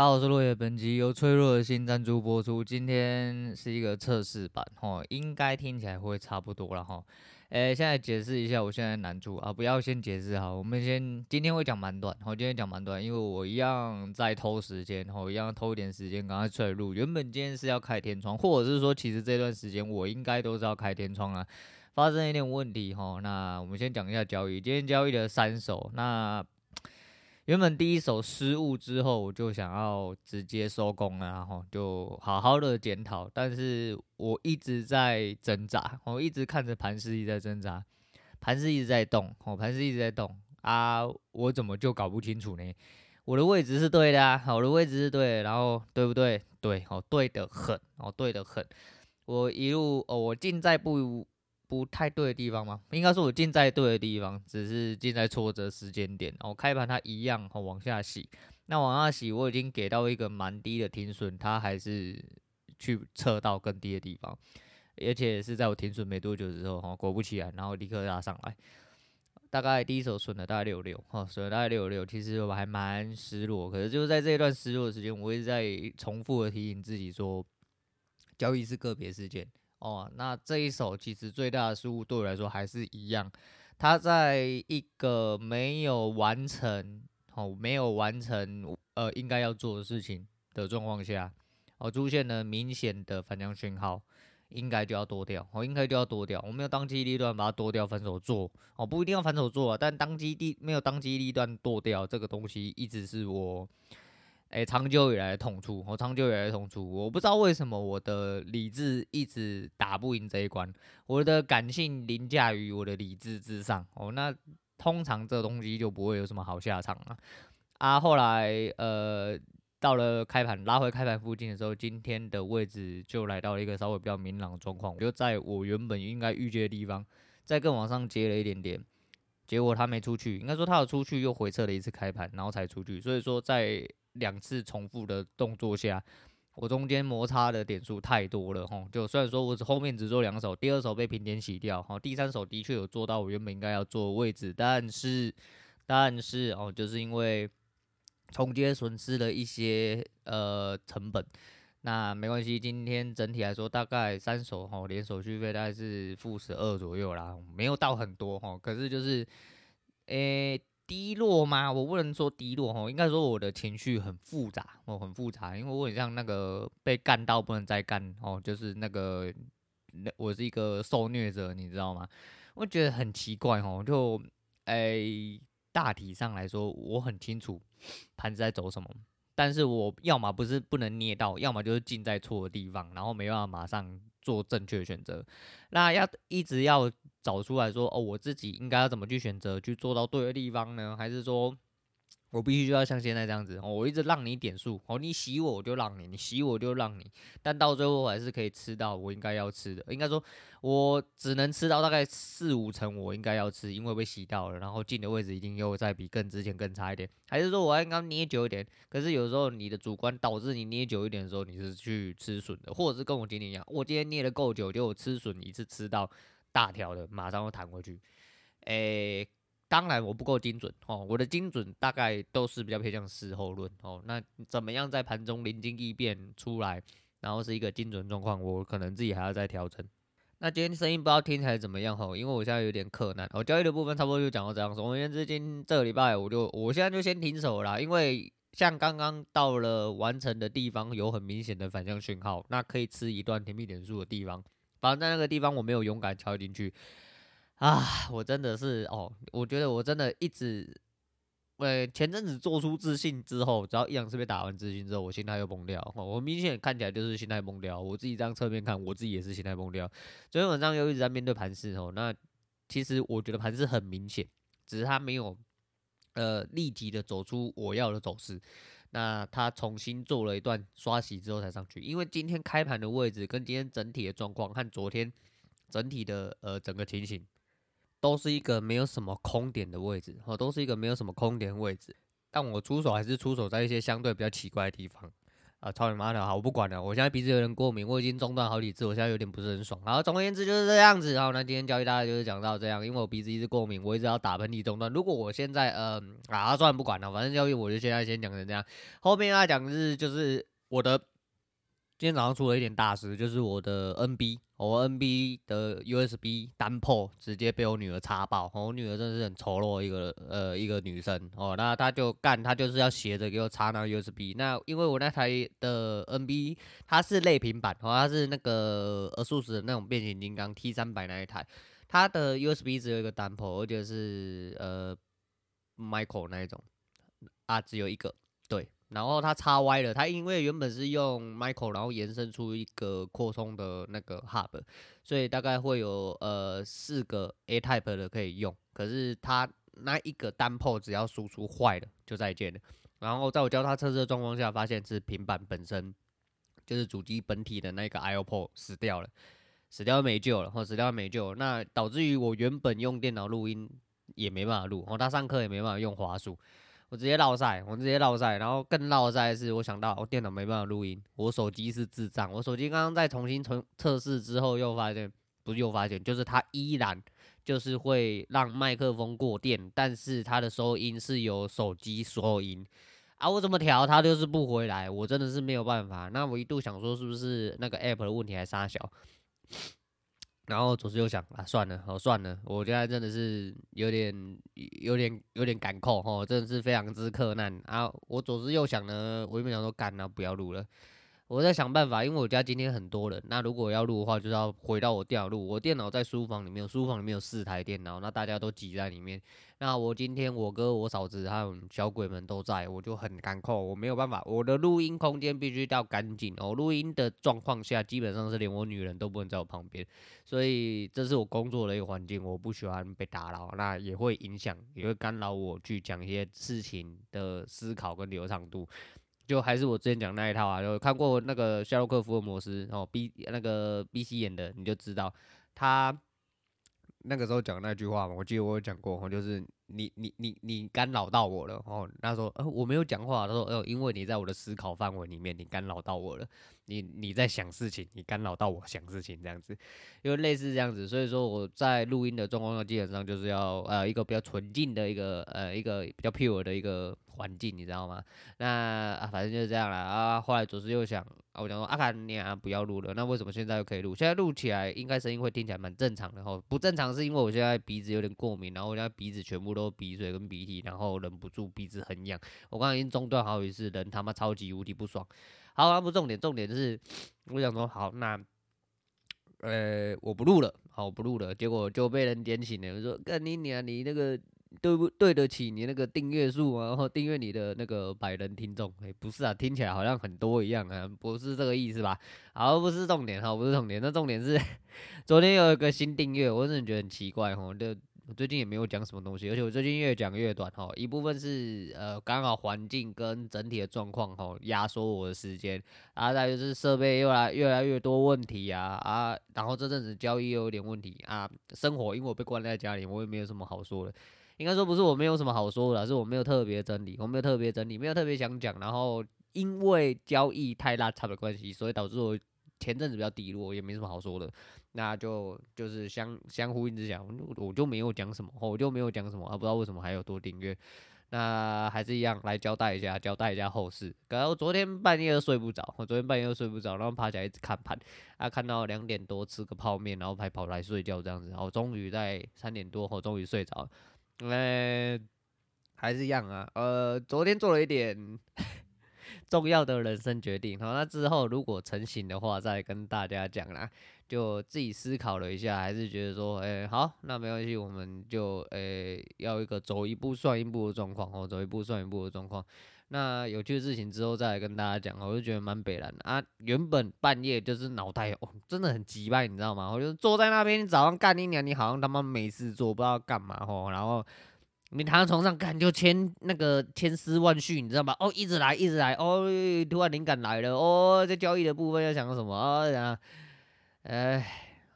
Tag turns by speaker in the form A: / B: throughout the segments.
A: 大家好，我是落叶，本集由脆弱的心赞助播出。今天是一个测试版，吼，应该听起来会差不多了，吼。诶，现在解释一下，我现在难处啊，不要先解释哈，我们先今天会讲蛮短，吼，今天讲蛮短，因为我一样在偷时间，吼，一样偷一点时间，赶快出来录。原本今天是要开天窗，或者是说，其实这段时间我应该都是要开天窗啊，发生一点问题，哈。那我们先讲一下交易，今天交易了三手，那。原本第一手失误之后，我就想要直接收工了，然后就好好的检讨。但是我一直在挣扎，我一直看着盘势一直在挣扎，盘势一直在动，哦，盘势一直在动啊，我怎么就搞不清楚呢？我的位置是对的啊，我的位置是对，然后对不对？对，哦，对的很，哦，对的很。我一路哦，我进在不。不太对的地方吗？应该说我进在对的地方，只是进在挫折时间点。哦，开盘它一样哦往下洗，那往下洗我已经给到一个蛮低的停损，它还是去测到更低的地方，而且是在我停损没多久之后，哈，果不其然，然后立刻拉上来，大概第一手损了大概六六，哈，损了大概六六，其实我还蛮失落。可是就是在这一段失落的时间，我一直在重复的提醒自己说，交易是个别事件。哦，那这一手其实最大的失误对我来说还是一样，他在一个没有完成，哦，没有完成呃应该要做的事情的状况下，哦，出现了明显的反向讯号，应该就要剁掉，哦，应该就要剁掉，我没有当机立断把它剁掉，反手做，哦，不一定要反手做啊，但当机立没有当机立断剁掉这个东西，一直是我。诶、长久以来的痛处，我长久以来的痛处，我不知道为什么我的理智一直打不赢这一关，我的感性凌驾于我的理智之上，哦，那通常这东西就不会有什么好下场了。啊，后来呃，到了开盘拉回开盘附近的时候，今天的位置就来到了一个稍微比较明朗的状况，我就在我原本应该预计的地方，再更往上接了一点点，结果他没出去，应该说他有出去又回撤了一次开盘，然后才出去，所以说在。两次重复的动作下，我中间摩擦的点数太多了哈。就虽然说我只后面只做两手，第二手被平点洗掉哈，第三手的确有做到我原本应该要做的位置，但是但是哦，就是因为重接损失了一些呃成本，那没关系，今天整体来说大概三手哈，连手续费大概是负十二左右啦，没有到很多哈，可是就是诶。低落吗？我不能说低落哈，应该说我的情绪很复杂，我很复杂，因为我很像那个被干到不能再干哦，就是那个那我是一个受虐者，你知道吗？我觉得很奇怪哦，就诶、大体上来说我很清楚盘子在走什么，但是我要么不是不能捏到，要么就是进在错的地方，然后没办法马上做正确的选择，那要一直要。找出来说哦，我自己应该要怎么去选择，去做到对的地方呢？还是说我必须就要像现在这样子，我一直让你点数哦，你洗我我就让你，你洗我就让你，但到最后我还是可以吃到我应该要吃的。应该说，我只能吃到大概四五成我应该要吃，因为被洗到了，然后进的位置一定又再比更之前更差一点。还是说我应该捏久一点？可是有时候你的主观导致你捏久一点的时候，你是去吃笋的，或者是跟我今天一样，我今天捏的够久，就我吃笋一次吃到。大条的马上又弹回去，诶、当然我不够精准哦，我的精准大概都是比较偏向事后论哦。那怎么样在盘中灵机一变出来，然后是一个精准状况，我可能自己还要再调整。那今天声音不知道听起来怎么样吼，因为我现在有点困难。我交易的部分差不多就讲到这样。总而言之，今这个礼拜我就我现在就先停手了，因为像刚刚到了完成的地方有很明显的反向讯号，那可以吃一段甜蜜点数的地方。反正在那个地方我没有勇敢敲进去啊！我真的是哦，我觉得我真的一直，呃，前阵子做出自信之后，只要一两次被打完自信之后，我心态又崩掉。我明显看起来就是心态崩掉，我自己这样侧面看，我自己也是心态崩掉。昨天晚上又一直在面对盘势哦，那其实我觉得盘势很明显，只是它没有呃立即的走出我要的走势。那他重新做了一段刷洗之后才上去，因为今天开盘的位置跟今天整体的状况和昨天整体的呃整个情形，都是一个没有什么空点的位置，哦，都是一个没有什么空点位置。但我出手还是出手在一些相对比较奇怪的地方，啊，操你妈的！好，我不管了，我现在鼻子有点过敏，我已经中断好几次，我现在有点不是很爽。好总而言之就是这样子。然后那今天教育大家就是讲到这样，因为我鼻子一直过敏，我一直要打喷嚏中断。如果我现在呃啊，算了不管了，反正教育我就现在先讲成这样。后面要讲是就是我的。今天早上出了一点大事，就是我的 NB，我 NB 的 USB 单破直接被我女儿插爆，我女儿真的是很丑陋一个呃一个女生哦，那她就干，她就是要斜着给我插那 USB，那因为我那台的 NB 它是类平板，哦，它是那个 ASUS 的那种变形金刚 T 三百那一台，它的 USB 只有一个单破而且是呃 micro 那一种啊，只有一个，然后它插歪了，它因为原本是用 micro，然后延伸出一个扩充的那个 hub，所以大概会有呃四个 A type 的可以用。可是它那一个单 p o 只要输出坏了就再见了。然后在我教他测试的状况下，发现是平板本身就是主机本体的那个 I/O p o 死掉了，死掉没救了，或死掉没救，那导致于我原本用电脑录音也没办法录，然后他上课也没办法用滑鼠。我直接落赛，我直接落赛，然后更落赛的是，我想到我电脑没办法录音，我手机是智障，我手机刚刚在重新重测试之后，又发现不是又发现，就是它依然就是会让麦克风过电，但是它的收音是由手机收音啊，我怎么调它就是不回来，我真的是没有办法。那我一度想说是不是那个 app 的问题还杀小？然后左思右想啊，算了，哦算了，我现在真的是有点、有点、有点赶扣吼，真的是非常之困难啊！我左思右想呢，我原本想说干了，不要录了。我在想办法，因为我家今天很多人，那如果要录的话，就是要回到我电脑录。我电脑在书房里面，书房里面有四台电脑，那大家都挤在里面。那我今天我哥、我嫂子还有小鬼们都在，我就很干扣，我没有办法，我的录音空间必须要干净哦。录音的状况下，基本上是连我女人都不能在我旁边，所以这是我工作的一个环境，我不喜欢被打扰，那也会影响，也会干扰我去讲一些事情的思考跟流畅度。就还是我之前讲那一套啊，有看过那个夏洛克福尔摩斯哦，B 那个 B C 演的，你就知道他那个时候讲那句话嘛，我记得我有讲过，就是。你你你你干扰到我了哦，他说呃我没有讲话，他说呃因为你在我的思考范围里面，你干扰到我了，你你在想事情，你干扰到我想事情这样子，因为类似这样子，所以说我在录音的状况下，基本上就是要呃一个比较纯净的一个呃一个比较 pure 的一个环境，你知道吗？那啊反正就是这样啦啊，后来左思右想。啊，我讲说阿卡你啊，不要录了。那为什么现在又可以录？现在录起来应该声音会听起来蛮正常的吼。不正常是因为我现在鼻子有点过敏，然后我现在鼻子全部都鼻水跟鼻涕，然后忍不住鼻子很痒。我刚刚已经中断好几次，人他妈超级无敌不爽。好，那不重点，重点就是我想说好，那呃我不录了，好我不录了，结果就被人点醒了，我说干你娘，你那个。对不对得起你那个订阅数啊？然后订阅你的那个百人听众？哎，不是啊，听起来好像很多一样啊，不是这个意思吧？好，不是重点哈，不是重点。那重点是 昨天有一个新订阅，我真的觉得很奇怪哈。就我最近也没有讲什么东西，而且我最近越讲越短哈。一部分是呃刚好环境跟整体的状况哈压缩我的时间，啊，再就是设备又来越来越多问题啊啊，然后这阵子交易又有点问题啊，生活因为我被关在家里，我也没有什么好说的。应该说不是我没有什么好说的，是我没有特别整理，我没有特别整理，没有特别想讲。然后因为交易太拉差的关系，所以导致我前阵子比较低落，也没什么好说的。那就就是相相呼应之下，我就没有讲什么，我就没有讲什么，啊，不知道为什么还有多订阅。那还是一样来交代一下，交代一下后事。刚刚我昨天半夜又睡不着，我昨天半夜又睡不着，然后爬起来一直看盘，啊，看到两点多吃个泡面，然后还跑来睡觉这样子，然后终于在三点多后终于睡着。呃，还是一样啊。呃，昨天做了一点 重要的人生决定，好，那之后如果成型的话，再跟大家讲啦。就自己思考了一下，还是觉得说，哎，好，那没关系，我们就，哎，要一个走一步算一步的状况，哦，走一步算一步的状况。那有趣的事情之后再来跟大家讲，我就觉得蛮北蓝的啊。原本半夜就是脑袋哦，真的很急败，你知道吗？我就坐在那边，早上干一年，你好像他妈没事做，不知道干嘛吼。然后你躺在床上干，就千那个千丝万绪，你知道吗？哦，一直来，一直来，哦，突然灵感来了，哦，这交易的部分要想什么啊？哎，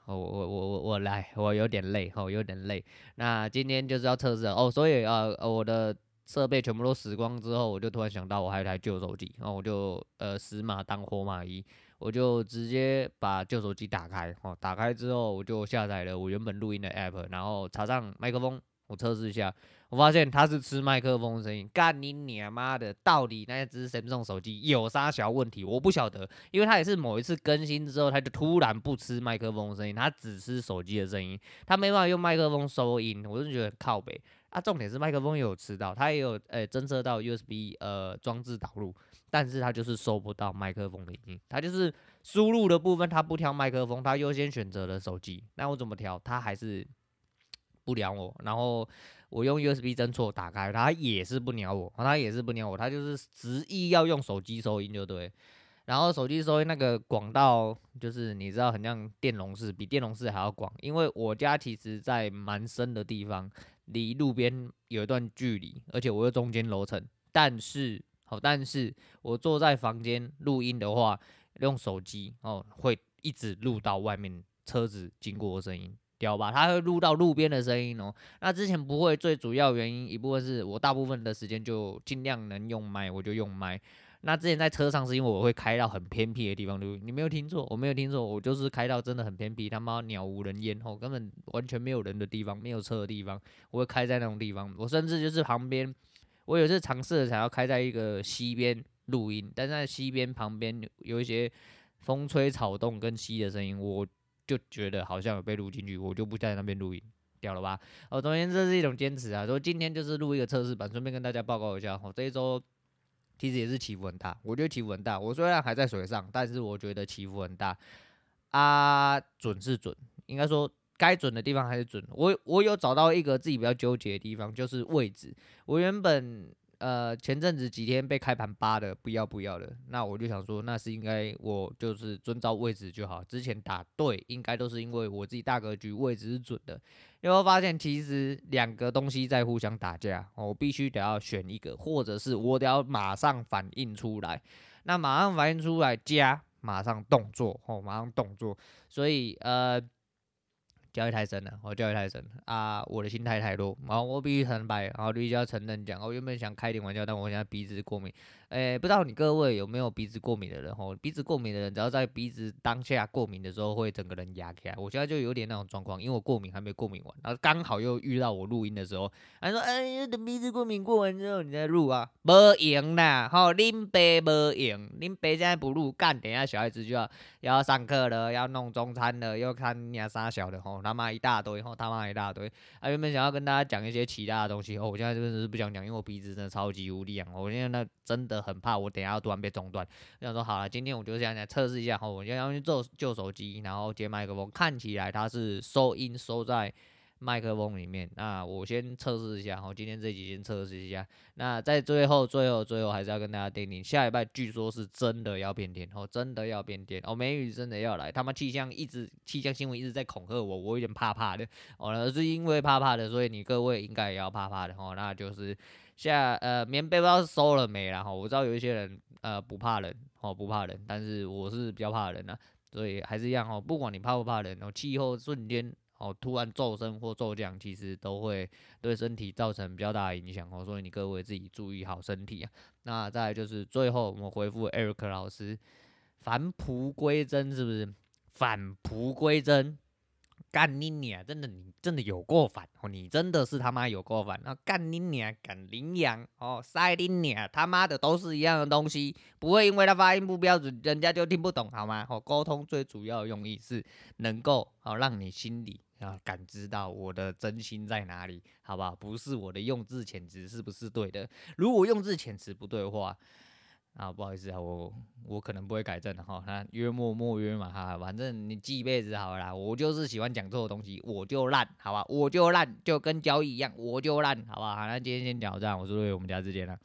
A: 我我我我我来，我有点累，哦，有点累。那今天就是要测试哦，所以啊，我的。设备全部都死光之后，我就突然想到我还有台旧手机，然后我就呃死马当活马医，我就直接把旧手机打开，哦，打开之后我就下载了我原本录音的 app，然后插上麦克风，我测试一下，我发现它是吃麦克风声音，干你娘妈的，到底那只 Samsung 手机有啥小问题？我不晓得，因为它也是某一次更新之后，它就突然不吃麦克风声音，它只吃手机的声音，它没办法用麦克风收音，我就觉得很靠北。啊，重点是麦克风也有吃到，它也有诶侦测到 USB 呃装置导入，但是它就是收不到麦克风的音，它就是输入的部分它不挑麦克风，它优先选择了手机。那我怎么调，它还是不鸟我。然后我用 USB 侦错打开，它也是不鸟我，它也是不鸟我，它就是执意要用手机收音就对。然后手机收音那个广道就是你知道很像电容式，比电容式还要广，因为我家其实在蛮深的地方。离路边有一段距离，而且我又中间楼层，但是好，但是我坐在房间录音的话，用手机哦，会一直录到外面车子经过的声音，屌吧？它会录到路边的声音哦。那之前不会，最主要原因一部分是我大部分的时间就尽量能用麦，我就用麦。那之前在车上是因为我会开到很偏僻的地方录，你没有听错，我没有听错，我就是开到真的很偏僻，他妈鸟无人烟吼，根本完全没有人的地方，没有车的地方，我会开在那种地方。我甚至就是旁边，我有次尝试想要开在一个溪边录音，但在溪边旁边有一些风吹草动跟溪的声音，我就觉得好像有被录进去，我就不在那边录音，掉了吧？哦，总而言之这是一种坚持啊，说今天就是录一个测试版，顺便跟大家报告一下，哦，这一周。其实也是起伏很大，我觉得起伏很大。我虽然还在水上，但是我觉得起伏很大。啊，准是准，应该说该准的地方还是准。我我有找到一个自己比较纠结的地方，就是位置。我原本。呃，前阵子几天被开盘扒的不要不要的，那我就想说，那是应该我就是遵照位置就好。之前打对，应该都是因为我自己大格局位置是准的。因为我发现其实两个东西在互相打架，我必须得要选一个，或者是我得要马上反应出来。那马上反应出来加马上动作哦，马上动作。所以呃。教育太深了，我教育太深了啊！我的心态太弱，然后我必须坦白，然后必须要承认讲，我原本想开点玩笑，但我现在鼻子过敏。诶、不知道你各位有没有鼻子过敏的人？哦，鼻子过敏的人，只要在鼻子当下过敏的时候，会整个人压起来。我现在就有点那种状况，因为我过敏还没过敏完，然后刚好又遇到我录音的时候，他说：“哎呀，等鼻子过敏过完之后，你再录啊，没用啦！吼，林北没用，林北现在不录，干，等一下小孩子就要要上课了，要弄中餐了，又看鸟杀小的，吼，他妈一大堆，吼，他妈一大堆。啊，原本想要跟大家讲一些其他的东西，哦，我现在真的是不想讲，因为我鼻子真的超级无力啊，我现在那真的。很怕我等下要突然被中断，我想说好了，今天我就这样来测试一下，我先要去做旧手机，然后接麦克风，看起来它是收音收在麦克风里面。那我先测试一下，好，今天这集先测试一下。那在最后、最后、最后，还是要跟大家叮咛，下礼拜据说是真的要变天，哦，真的要变天，哦，梅雨真的要来，他妈气象一直气象新闻一直在恐吓我，我有点怕怕的，哦，是因为怕怕的，所以你各位应该也要怕怕的，哦，那就是。下呃，棉被不知道收了没啦哈，我知道有一些人呃不怕冷哦，不怕冷，但是我是比较怕冷啊，所以还是一样哦，不管你怕不怕冷哦，气候瞬间哦突然骤升或骤降，其实都会对身体造成比较大的影响哦，所以你各位自己注意好身体啊。那再就是最后我们回复 Eric 老师，返璞归真是不是？返璞归真。干你娘！真的，你真的有够烦哦！你真的是他妈有够烦！那干你娘，干羚羊哦，塞你娘！他妈的都是一样的东西，不会因为他发音不标准，人家就听不懂好吗？哦，沟通最主要的用意是能够哦让你心里啊感知到我的真心在哪里，好不好？不是我的用字遣词是不是对的？如果用字遣词不对的话。啊，不好意思啊，我我可能不会改正的哈。那约莫莫约嘛哈，反正你记一辈子好了啦。我就是喜欢讲错的东西，我就烂，好吧？我就烂，就跟交易一样，我就烂，好吧？好，那今天先挑战，我是瑞，我们家之间了。